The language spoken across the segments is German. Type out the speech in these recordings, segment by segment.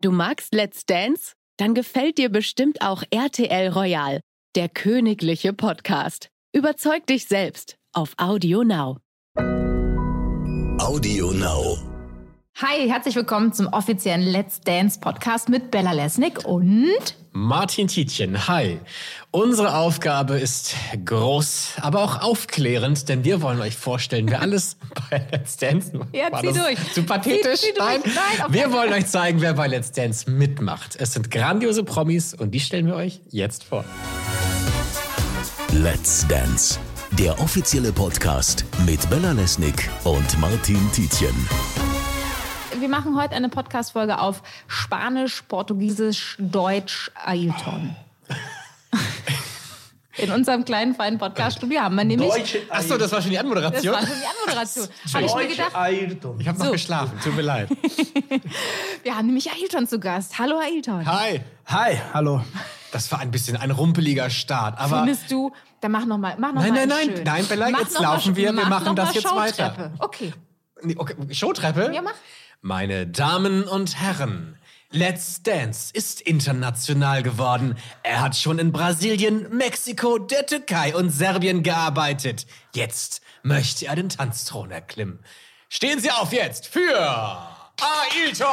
Du magst Let's Dance? Dann gefällt dir bestimmt auch RTL Royal, der königliche Podcast. Überzeug dich selbst auf Audio Now. Audio Now. Hi, herzlich willkommen zum offiziellen Let's Dance Podcast mit Bella Lesnick und Martin Tietjen. Hi. Unsere Aufgabe ist groß, aber auch aufklärend, denn wir wollen euch vorstellen, wer alles bei Let's Dance Ja, War zieh das durch. Zu pathetisch? Zieh- zieh durch. Nein. Nein, wir wollen euch zeigen, wer bei Let's Dance mitmacht. Es sind grandiose Promis und die stellen wir euch jetzt vor. Let's Dance. Der offizielle Podcast mit Bella Lesnick und Martin Tietjen. Wir machen heute eine Podcast-Folge auf Spanisch, Portugiesisch, Deutsch, Ailton. In unserem kleinen, feinen Podcast-Studio haben wir nämlich... Achso, das war schon die Das Anmoderation? war schon die Anmoderation. Habe ich mir gedacht. Ich habe noch So. geschlafen, tut mir leid. wir haben nämlich Ailton zu Gast. Hallo Ailton. Hi. Hi, hallo. Das war ein bisschen ein rumpeliger Start, aber... Findest du, dann mach noch mal, mach noch Nein, mal nein, nein, schön. nein, Bella, Mach jetzt laufen wir, wir mach machen das jetzt weiter. Okay. Nee, okay, Showtreppe? Ja, mach. Meine Damen und Herren, Let's Dance ist international geworden. Er hat schon in Brasilien, Mexiko, der Türkei und Serbien gearbeitet. Jetzt möchte er den Tanzthron erklimmen. Stehen Sie auf jetzt für Ailton!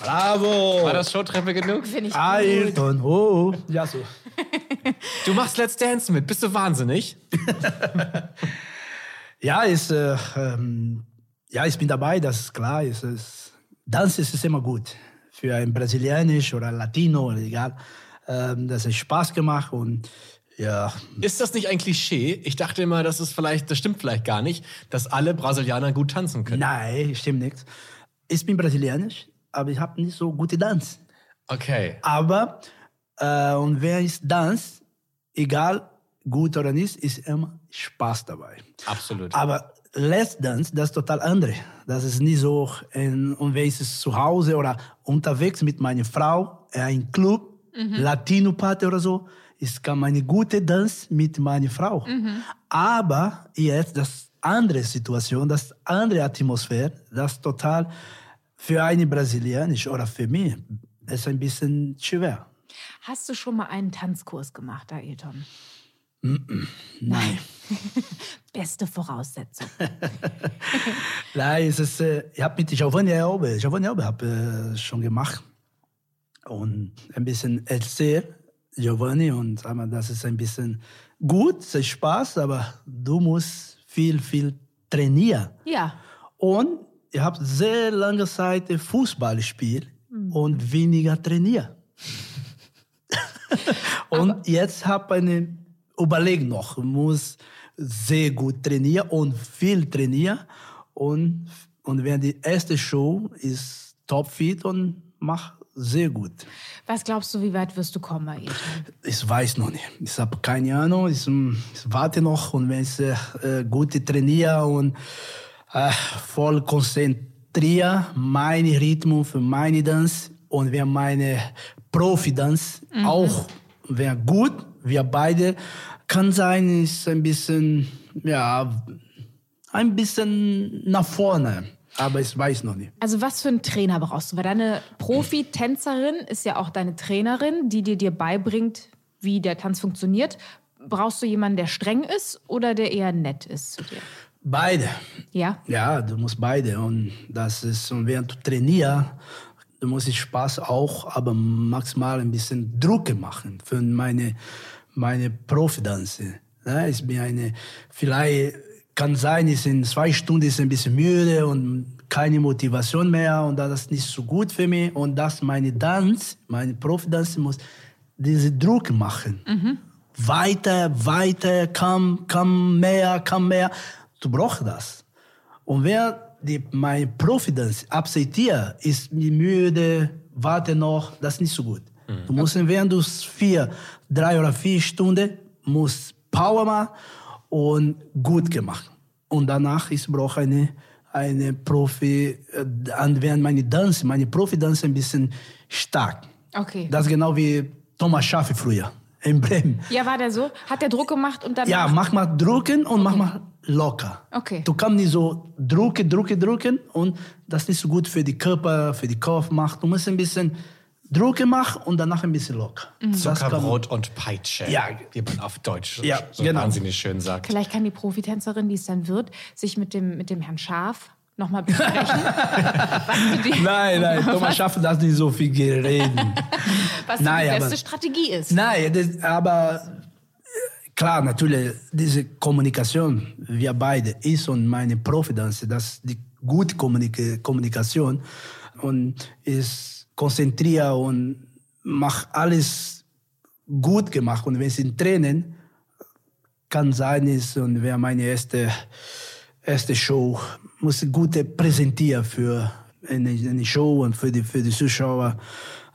Bravo. War das Showtreppe genug? Finde ich gut. Ayrton. Oh, oh. ja so. Du machst Let's Dance mit. Bist du wahnsinnig? Ja, ist, äh, ähm, ja, ich bin dabei, das ist klar. Es ist, Tanz ist immer gut. Für ein Brasilianisch oder Latino, oder egal. Ähm, das hat Spaß gemacht und ja, Ist das nicht ein Klischee? Ich dachte immer, das ist vielleicht, das stimmt vielleicht gar nicht, dass alle Brasilianer gut tanzen können. nein, stimmt nichts. Ich bin Brasilianisch, aber ich habe nicht so gute Tanz. Okay. Aber, äh, und wer ist Tanz, egal gut oder nicht, ist immer Spaß dabei. Absolut. Aber Let's Dance, das ist total andere. Das ist nicht so, ein, und wenn ich zu Hause oder unterwegs mit meiner Frau, äh, ein Club, Latino-Party oder so, ist kann eine gute Dance mit meiner Frau. Aber jetzt, das andere Situation, das andere Atmosphäre, das total für eine Brasilianisch oder für mich ist ein bisschen schwer. Hast du schon mal einen Tanzkurs gemacht, Ailton? Nein. Beste Voraussetzung. Nein, es ist, äh, ich habe mit Giovanni Elbe habe äh, schon gemacht und ein bisschen erzählt, Giovanni, und aber das ist ein bisschen gut, es ist Spaß, aber du musst viel, viel trainieren. Ja. Und ich habe sehr lange Zeit Fußball gespielt und weniger trainiert. und jetzt habe ich eine Überlegung noch, muss sehr gut trainieren und viel trainieren. Und, und wenn die erste Show ist topfit und macht sehr gut. Was glaubst du, wie weit wirst du kommen, Ailton? Ich weiß noch nicht. Ich habe keine Ahnung. Ich, ich warte noch und wenn ich äh, gut trainiere und äh, voll konzentriere, meine Rhythmus für meine Dance und wenn meine Profi-Dance auch wäre gut, wir beide, kann sein, ist ein bisschen, ja, ein bisschen nach vorne. Aber ich weiß noch nicht. Also was für einen Trainer brauchst du? Weil deine Profi-Tänzerin ist ja auch deine Trainerin, die dir, dir beibringt, wie der Tanz funktioniert. Brauchst du jemanden, der streng ist oder der eher nett ist zu dir? Beide. Ja? Ja, du musst beide. Und das ist, und während du trainierst, du musst Spaß auch, aber maximal ein bisschen Druck machen für meine, meine Profidanze. Ja, ich bin eine, vielleicht kann sein, ist in zwei Stunden ist ein bisschen müde und keine Motivation mehr und das ist nicht so gut für mich. Und das meine Tanz, meine Profidanze muss diesen Druck machen. Weiter, weiter, komm, komm mehr, komm mehr. Du brauchst das. Und wer die, meine Profidanz akzeptiert, ist müde, warte noch, das ist nicht so gut. Du musst, während du vier, drei oder vier Stunden, musst Power machen und gut gemacht. Und danach ich brauche eine, eine Profi, äh, an- während meine Tanz, meine Profidanz ein bisschen stark. Okay. Das ist genau wie Thomas Schaffe früher. in Bremen. Ja, war der so? Hat der Druck gemacht und dann. Ja, mach mal drücken und mach mal locker. Okay. Du kannst nicht so drücken, drücken, drücken und das ist nicht so gut für die Körper, für die Kopf macht. Du musst ein bisschen drücken machen und danach ein bisschen locker. Mhm. Zuckerbrot und Peitsche. Ja. Wie man auf Deutsch Ja, so genau. wahnsinnig schön sagt. Vielleicht kann die Profitänzerin, die es dann wird, sich mit dem, mit dem Herrn Schaf nochmal besprechen, Nein, nein, Thomas schafft das nicht so viel reden. was die aber- beste Strategie ist. Nein, das, aber klar, natürlich, diese Kommunikation, wir beide, ich und meine Profidanz, das ist die gute Kommunik Kommunikation und ich konzentriere und mache alles gut gemacht. Und wenn es in Tränen kann sein ist und wäre meine erste erste Show muss ich gut präsentieren für eine, eine Show und für die für die Zuschauer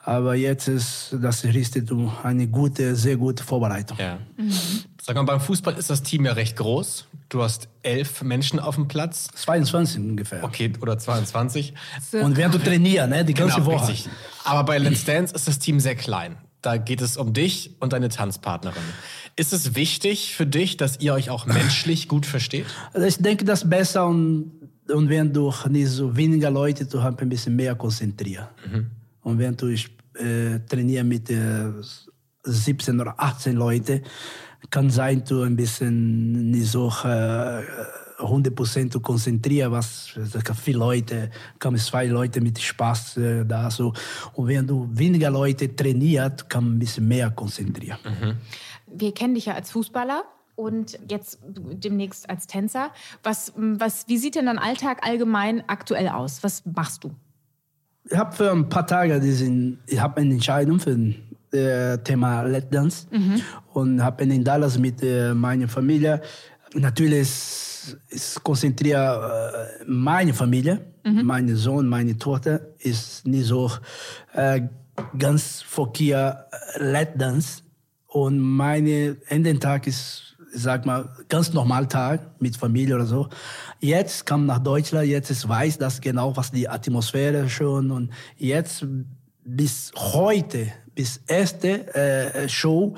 aber jetzt ist das richtet um eine gute sehr gute Vorbereitung Ja. Sag mal, beim Fußball ist das Team ja recht groß. Du hast elf Menschen auf dem Platz. 22 ungefähr Okay, oder 22. und während du trainierst ne die ganze Genau, Woche richtig. Aber bei Let's Dance ist das Team sehr klein. Da geht es um dich und deine Tanzpartnerin. Ist es wichtig für dich, dass ihr euch auch menschlich gut versteht? Also ich denke, das ist besser und, und wenn du nicht so weniger Leute, du hast ein bisschen mehr konzentrieren. Und wenn du äh, trainierst mit äh, 17 oder 18 Leuten, kann sein, du ein bisschen nicht so äh, 100% zu konzentrieren, was viele Leute, kann zwei Leute mit Spaß äh, da so. Und wenn du weniger Leute trainiert, kann man ein bisschen mehr konzentrieren. Wir kennen dich ja als Fußballer und jetzt demnächst als Tänzer. Was, was, wie sieht denn dein Alltag allgemein aktuell aus? Was machst du? Ich habe für ein paar Tage diesen, ich habe eine Entscheidung für ein äh, Thema Let Dance und habe in Dallas mit äh, meiner Familie. Natürlich ist, ist konzentriert äh, meine Familie, mein Sohn, meine Tochter ist nicht so äh, ganz fokussiert äh, Let Dance und meine Ende Tag ist sag mal, ganz normal Tag mit Familie oder so. Jetzt kam nach Deutschland, jetzt ist weiß das genau, was die Atmosphäre schon und jetzt bis heute, bis erste äh, Show,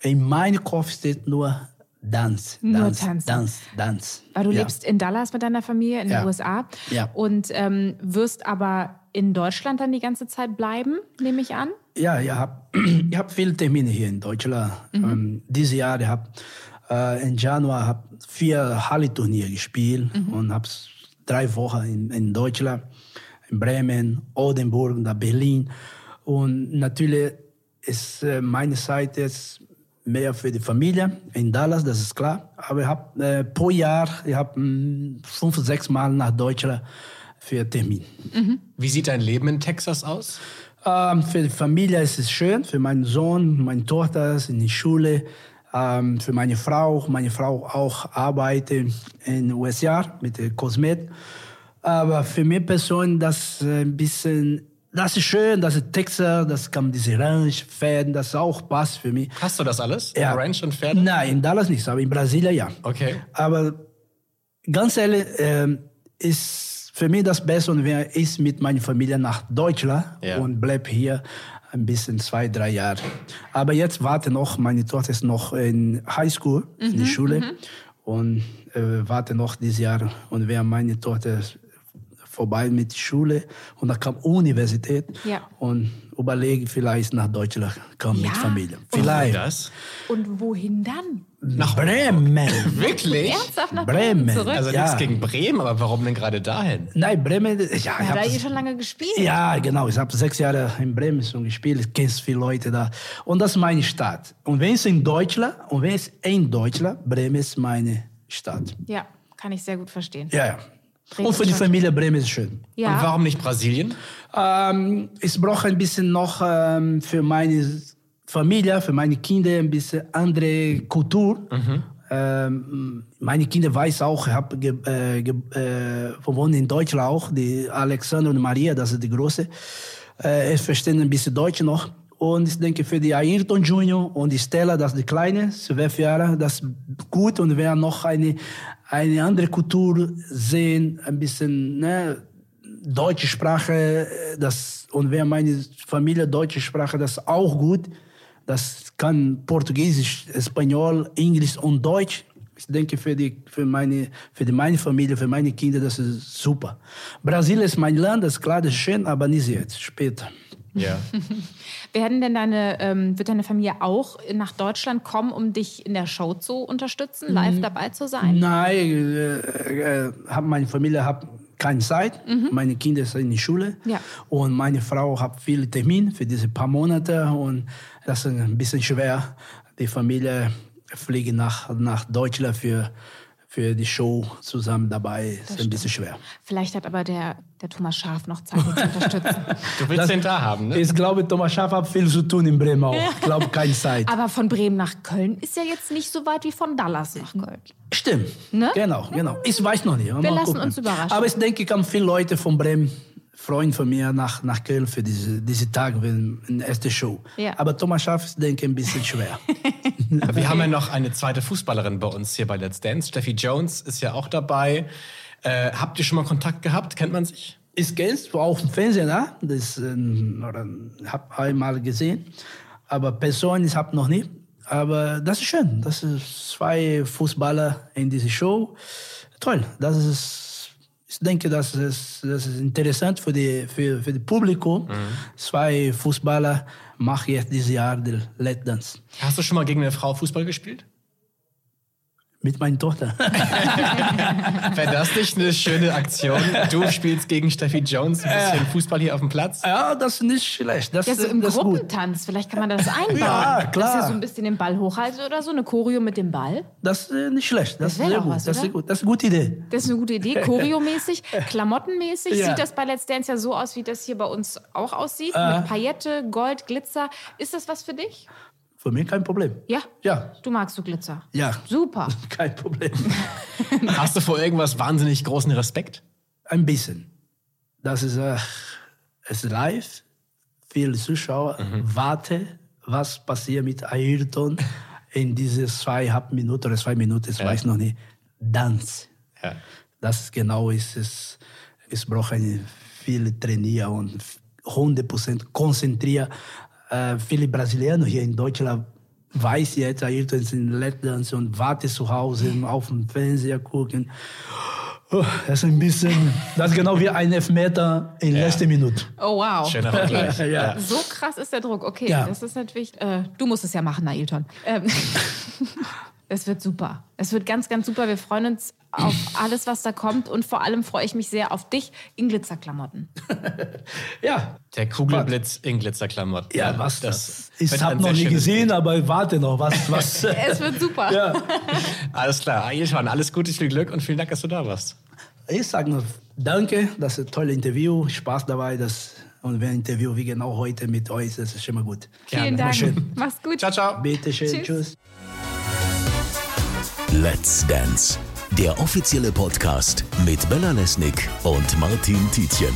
in meinem Kopf steht nur Dance, Nur Dance, tanzen. Dance, Dance. Weil du Ja. lebst in Dallas mit deiner Familie in Ja. den USA Ja. und ähm, wirst aber in Deutschland dann die ganze Zeit bleiben, nehme ich an. Ja, ich habe ich hab viele Termine hier in Deutschland. Ähm, dieses Jahr ich habe äh, im Januar hab vier Halle-Turniere gespielt und habe drei Wochen in, in Deutschland, in Bremen, Oldenburg, nach Berlin. Und natürlich ist äh, meine Zeit jetzt mehr für die Familie in Dallas, das ist klar. Aber ich habe äh, pro Jahr, ich habe fünf, sechs Mal nach Deutschland für Termin. Wie sieht dein Leben in Texas aus? Ähm, für die Familie ist es schön, für meinen Sohn, meine Tochter ist in die Schule, ähm, für meine Frau, meine Frau auch arbeitet in den USA mit der Kosmet. Aber für mich persönlich, das ist ein bisschen, das ist schön, das ist Texas, das kann diese Ranch, Pferden, das auch passt für mich. Hast du das alles? Ja. Ranch und Pferde? Nein, in Dallas nicht, aber in Brasilien ja. Okay. Aber ganz ehrlich, ähm, ist für mich das Beste, und wenn ich mit meiner Familie nach Deutschland Ja. und bleib hier ein bisschen zwei, drei Jahre. Aber jetzt warte noch, meine Tochter ist noch in Highschool, in der Schule und äh, warte noch dieses Jahr. Und wenn meine Tochter vorbei mit der Schule und dann kam Universität Ja. und überlege vielleicht nach Deutschland kommen Ja. mit Familie. Vielleicht. das? Und wohin dann? Nach Bremen. Wirklich? Ernsthaft nach Bremen, Bremen. zurück? Also Ja. nichts gegen Bremen, aber warum denn gerade dahin? Nein, Bremen, ja, ich Hat hab das- hier schon lange gespielt? Ja, genau. Ich habe sechs Jahre in Bremen schon gespielt. Ich kenne viele Leute da. Und das ist meine Stadt. Und wenn es in Deutschland, und wenn es in Deutschland, Bremen ist meine Stadt. Ja, kann ich sehr gut verstehen. Ja, ja. Und für die Familie Bremen ist es schön. Ja. Und warum nicht Brasilien? Ähm, ich brauche ein bisschen noch ähm, für meine Familie, für meine Kinder ein bisschen andere Kultur. Ähm, meine Kinder weiß auch, ich habe ge, äh, ge, äh, gewohnt in Deutschland auch, die Alexander und Maria, das ist die große. Äh, ich verstehe ein bisschen Deutsch noch. Und ich denke, für die Ayrton Junior und die Stella, das ist die Kleine, zwölf Jahre, das ist gut. Und wir noch eine, eine andere Kultur sehen, ein bisschen, ne, deutsche Sprache, das, und wer meine Familie deutsche Sprache, das ist auch gut. Das kann Portugiesisch, Espanol, Englisch und Deutsch. Ich denke, für, die, für, meine, für die, meine Familie, für meine Kinder, das ist super. Brasilien ist mein Land, das ist klar, das ist schön, aber nicht jetzt, später. Ja. Werden denn deine, ähm, wird deine Familie auch nach Deutschland kommen, um dich in der Show zu unterstützen, live dabei zu sein? Nein, äh, äh, hab meine Familie hat keine Zeit. Meine Kinder sind in der Schule. Ja. Und meine Frau hat viele Termine für diese paar Monate. Und das ist ein bisschen schwer. Die Familie fliegt nach, nach Deutschland für, für die Show zusammen dabei. Das ist ein bisschen schwer. Vielleicht hat aber der, der Thomas Schaf noch Zeit, zu unterstützen. Du willst den da haben, ne? Ich glaube, Thomas Schaff hat viel zu tun in Bremen auch. Ich glaube, keine Zeit. aber von Bremen nach Köln ist ja jetzt nicht so weit wie von Dallas nach Köln. Stimmt. Ne? Genau, genau. Ich weiß noch nicht. Mal lassen gucken. uns überraschen. Aber ich denke, kann viele Leute von Bremen, Freunde von mir, nach, nach Köln für diese, diese Tage, wenn in der ersten Show. Ja. Aber Thomas Schaff ist, denke ich, ein bisschen schwer. Wir haben ja noch eine zweite Fußballerin bei uns hier bei Let's Dance. Steffi Jones ist ja auch dabei. Äh, habt ihr schon mal Kontakt gehabt? Kennt man sich? Ich kenne es auch im Fernsehen, ne? das ähm, oder habe einmal gesehen, aber persönlich habe noch nicht. Aber das ist schön. Das sind zwei Fußballer in dieser Show. Toll. Das ist, ich denke, das ist, das ist interessant für die für, für das Publikum. Zwei Fußballer machen jetzt dieses Jahr den Let Dance Hast du schon mal gegen eine Frau Fußball gespielt? Mit meiner Tochter. Wäre das nicht eine schöne Aktion? Du spielst gegen Steffi Jones ein bisschen Fußball hier auf dem Platz. ja, das ist nicht schlecht. Das, Ja, so im das ist gut. Gruppentanz, vielleicht kann man das einbauen. Ja, Dass klar. ihr so ein bisschen den Ball hochhaltet oder so, eine Choreo mit dem Ball. Das ist äh, nicht schlecht. Das, Das ist gut. was, das ist gut. Das ist eine gute Idee. Das ist eine gute Idee, choreomäßig, klamottenmäßig. Ja. Sieht das bei Let's Dance ja so aus, wie das hier bei uns auch aussieht. Mit Paillette, Gold, Glitzer. Ist das was für dich? Für mich kein Problem. Ja? Ja, Du magst du Glitzer? ja. Super. Kein Problem. Hast du vor irgendwas wahnsinnig großen Respekt? Ein bisschen. Das ist, äh, es ist live. Viele Zuschauer warten, was passiert mit Ayrton in diese zweieinhalb Minuten oder zwei Minuten, ich weiß noch nicht. Tanz. Ja. Das genau ist es. Es braucht eine viele trainieren und 100% konzentrieren. Äh, viele Brasilianer hier in Deutschland weiß jetzt, Ayrton ist in Lettland und wartet zu Hause auf dem Fernseher gucken. Oh, Das ist ein bisschen, das ist genau wie ein Elfmeter in Ja. letzter Minute. Oh, wow. Schöner Vergleich. Ja. So krass ist der Druck. Okay, Ja. das ist natürlich. Äh, du musst es ja machen, Ailton. Ähm, es wird super. Es wird ganz, ganz super. Wir freuen uns auf alles, was da kommt. Und vor allem freue ich mich sehr auf dich in Glitzerklamotten. Ja, Der Kugelblitz in Glitzerklamotten. ja, was das? wird Ich habe noch nie gesehen, Bild. aber ich warte noch. Was, was? Es wird super. ja. Alles klar. Ailton, alles Gute, viel Glück und vielen Dank, dass du da warst. Ich sage nur Danke, das ist ein tolles Interview, Spaß dabei. Das, und wenn ein Interview wie genau heute mit euch, das ist schon mal gut. Vielen Gerne. Dank. Schön. Mach's gut. Ciao, ciao. Bitte schön, Tschüss. tschüss. Let's Dance, der offizielle Podcast mit Bella Lesnick und Martin Tietjen.